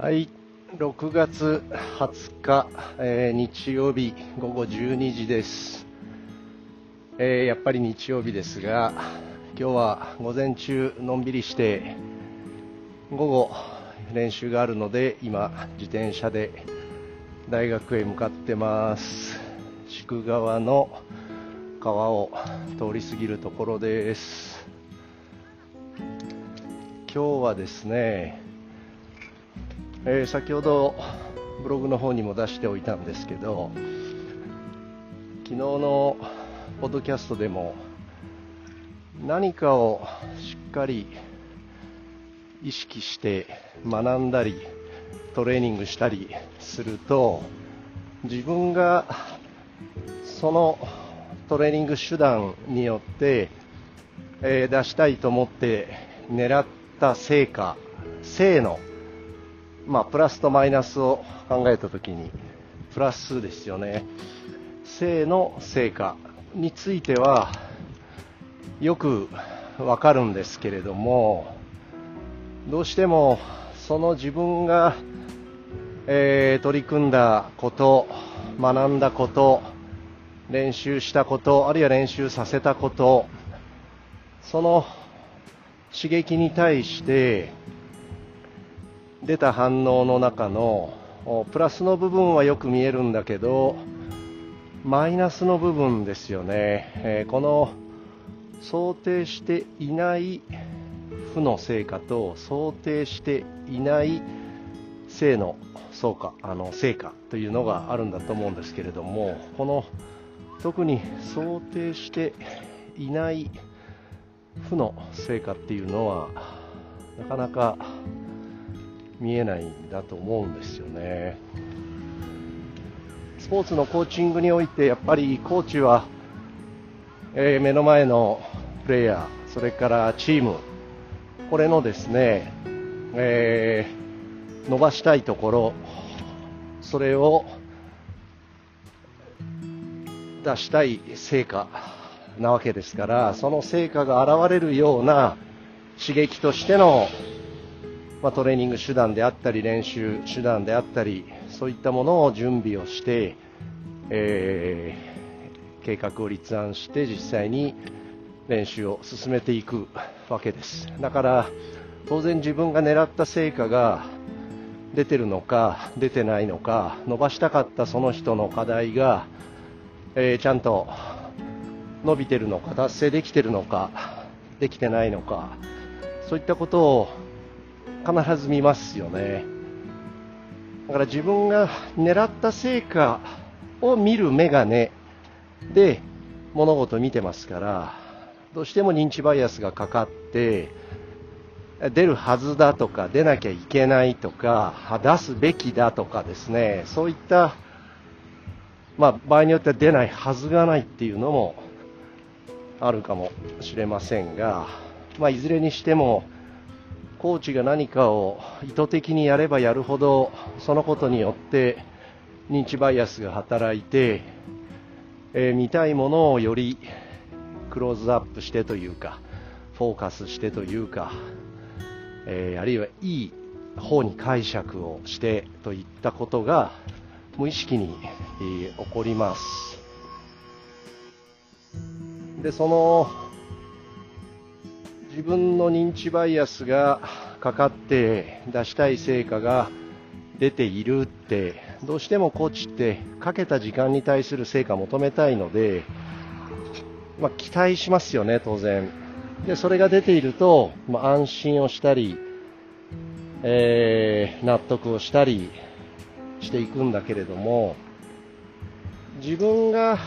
はい、6月20日、えー日曜日午後12時です、えーやっぱり日曜日ですが、今日は午前中のんびりして、午後練習があるので、今、自転車で大学へ向かってます。宿川の川を通り過ぎるところです。今日はですね、えー先ほどブログの方にも出しておいたんですけど昨日のポッドキャストでも何かをしっかり意識して学んだりトレーニングしたりすると自分がそのトレーニング手段によって、えー出したいと思って狙った成果性のまあ、プラスとマイナスを考えたときに、プラスですよね。性の成果については、よくわかるんですけれども、どうしても、その自分が、えー取り組んだこと、学んだこと、練習したこと、あるいは練習させたこと、その刺激に対して、出た反応の中のプラスの部分はよく見えるんだけどマイナスの部分ですよね、えーこの想定していない負の成果と想定していない正のそうかあの成果というのがあるんだと思うんですけれどもこの特に想定していない負の成果っていうのはなかなか見えないんだと思うんですよね。スポーツのコーチングにおいてやっぱりコーチは、えー目の前のプレイヤー、それからチーム、これのですね、えー伸ばしたいところ、それを出したい成果なわけですから、その成果が現れるような刺激としてのまあ、トレーニング手段であったり練習手段であったりそういったものを準備をして、えー計画を立案して実際に練習を進めていくわけです。だから当然自分が狙った成果が出てるのか出てないのか伸ばしたかったその人の課題が、えーちゃんと伸びてるのか達成できてるのかできてないのかそういったことを必ず見ますよね。だから自分が狙った成果を見る眼鏡で物事を見てますからどうしても認知バイアスがかかって出るはずだとか出なきゃいけないとか出すべきだとかですねそういった、まあ、場合によっては出ないはずがないっていうのもあるかもしれませんが、まあ、いずれにしてもコーチが何かを意図的にやればやるほどそのことによって認知バイアスが働いて、えー見たいものをよりクローズアップしてというかフォーカスしてというか、えーあるいはいい方に解釈をしてといったことが無意識に、えー起こります。でその自分の認知バイアスがかかって出したい成果が出ているってどうしてもコーチってかけた時間に対する成果を求めたいので、まあ、期待しますよね当然。でそれが出ていると、まあ、安心をしたり、えー納得をしたりしていくんだけれども自分が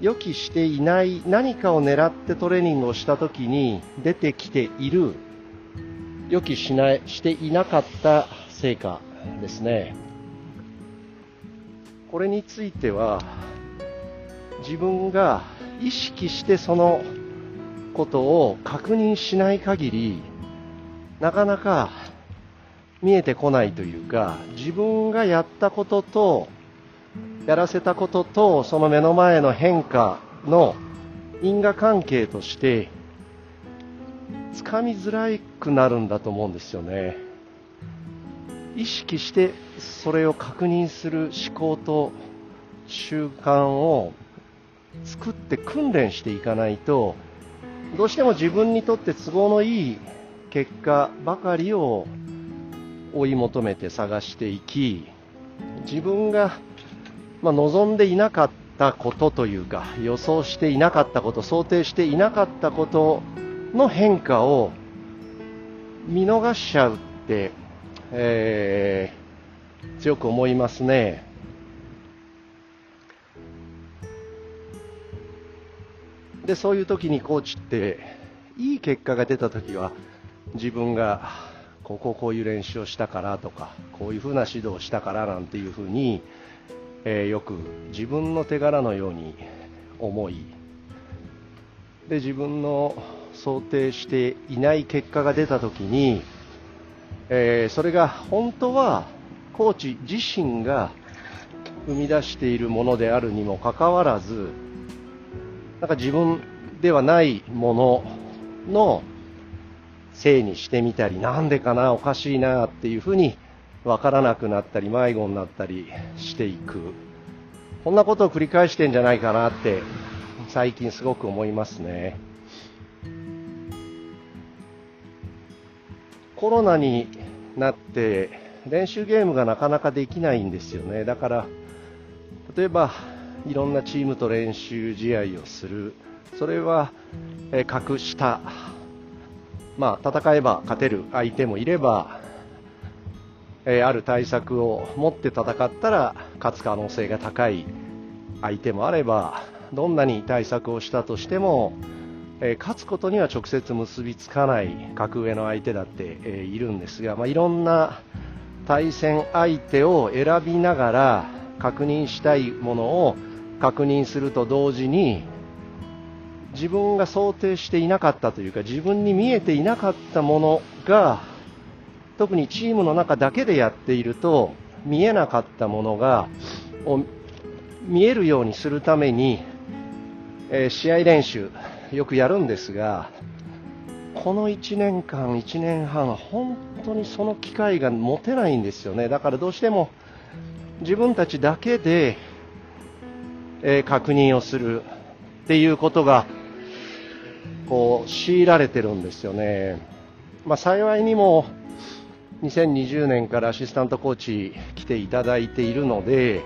予期していない何かを狙ってトレーニングをした時に出てきている予期しないしていなかった成果ですね。これについては自分が意識してそのことを確認しない限りなかなか見えてこないというか自分がやったこととやらせたこととその目の前の変化の因果関係としてつかみづらくなるんだと思うんですよね。意識してそれを確認する思考と習慣を作って訓練していかないとどうしても自分にとって都合のいい結果ばかりを追い求めて探していき自分が、まあ、望んでいなかったことというか予想していなかったこと想定していなかったことの変化を見逃しちゃうって、えー、強く思いますね。でそういう時にコーチっていい結果が出た時は自分がこここういう練習をしたからとかこういうふうな指導をしたからなんていうふうに、えー、よく自分の手柄のように思いで自分の想定していない結果が出た時に、えー、それが本当はコーチ自身が生み出しているものであるにもかかわらずなんか自分ではないもののせいにしてみたりなんでかなおかしいなっていうふうに分からなくなったり迷子になったりしていく。こんなことを繰り返してんじゃないかなって最近すごく思いますね。コロナになって練習ゲームがなかなかできないんですよね。だから例えばいろんなチームと練習試合をする。それは、え格下、まあ、戦えば勝てる相手もいれば、えある対策を持って戦ったら勝つ可能性が高い相手もあればどんなに対策をしたとしても、え勝つことには直接結びつかない格上の相手だって、えいるんですが、まあ、いろんな対戦相手を選びながら確認したいものを確認すると同時に自分が想定していなかったというか自分に見えていなかったものが特にチームの中だけでやっていると見えなかったものがを見えるようにするために、えー、試合練習よくやるんですがこの1年間、1年半は本当にその機会が持てないんですよねだからどうしても自分たちだけでえー、確認をするっていうことがこう強いられてるんですよね。まあ、幸いにも2020年からアシスタントコーチ来ていただいているので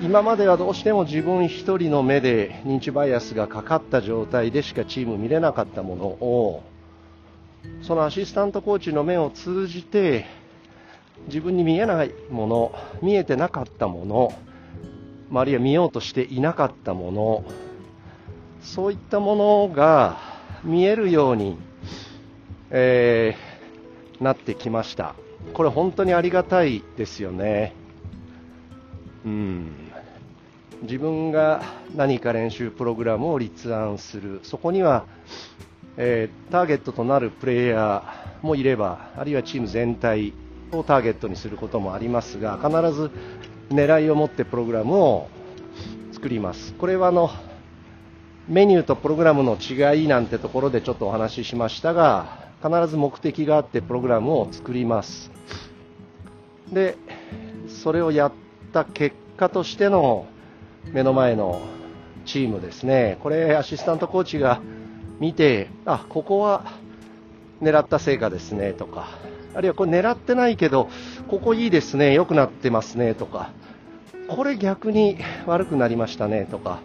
今まではどうしても自分一人の目で認知バイアスがかかった状態でしかチーム見れなかったものをそのアシスタントコーチの目を通じて自分に見えないもの見えてなかったものあるいは見ようとしていなかったものそういったものが見えるように、えー、なってきました。これ本当にありがたいですよね。うん。自分が何か練習プログラムを立案する。そこには、えー、ターゲットとなるプレイヤーもいればあるいはチーム全体をターゲットにすることもありますが必ず狙いを持ってプログラムを作ります。これはあのメニューとプログラムの違いなんてところでちょっとお話ししましたが必ず目的があってプログラムを作ります。でそれをやった結果としての目の前のチームですね。これアシスタントコーチが見てあここは狙った成果ですねとか。あるいはこれ狙ってないけどここいいですね良くなってますねとか。これ逆に悪くなりましたねとか。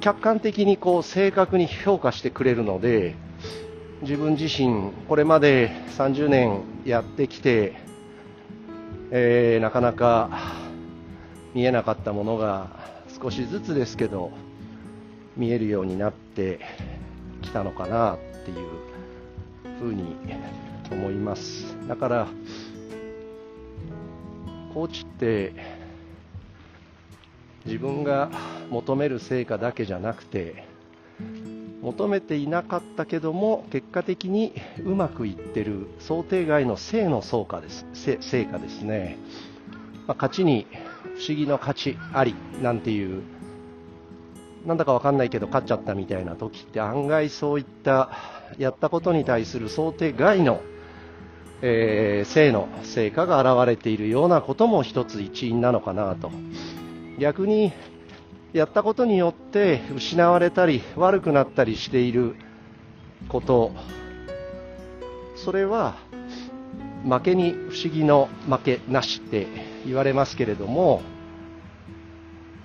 客観的にこう正確に評価してくれるので自分自身これまで30年やってきて、えー、なかなか見えなかったものが少しずつですけど見えるようになってきたのかなっていうふうに思います。だからコーチって自分が求める成果だけじゃなくて求めていなかったけども結果的にうまくいってる想定外の正の成果です。成果ですね、まあ、勝ちに不思議の勝ちありなんていうなんだか分かんないけど勝っちゃったみたいな時って案外そういったやったことに対する想定外のえー、性の成果が現れているようなことも一つ一因なのかなと。逆にやったことによって失われたり悪くなったりしていること。それは負けに不思議の負けなしって言われますけれども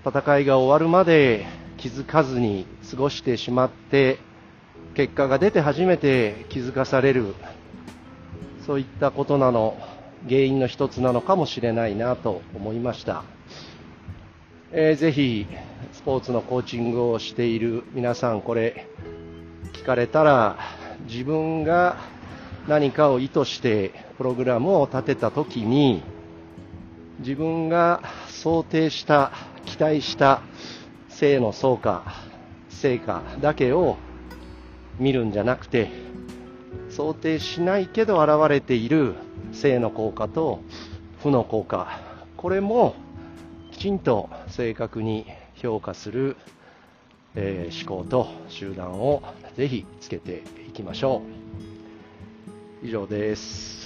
戦いが終わるまで気づかずに過ごしてしまって結果が出て初めて気づかされる。そういったことなの原因の一つなのかもしれないなと思いました、えー、ぜひスポーツのコーチングをしている皆さんこれ聞かれたら自分が何かを意図してプログラムを立てた時に自分が想定した期待した性の総価成果だけを見るんじゃなくて想定しないけど現れている性の効果と負の効果これもきちんと正確に評価する、えー、思考と集団をぜひつけていきましょう。以上です。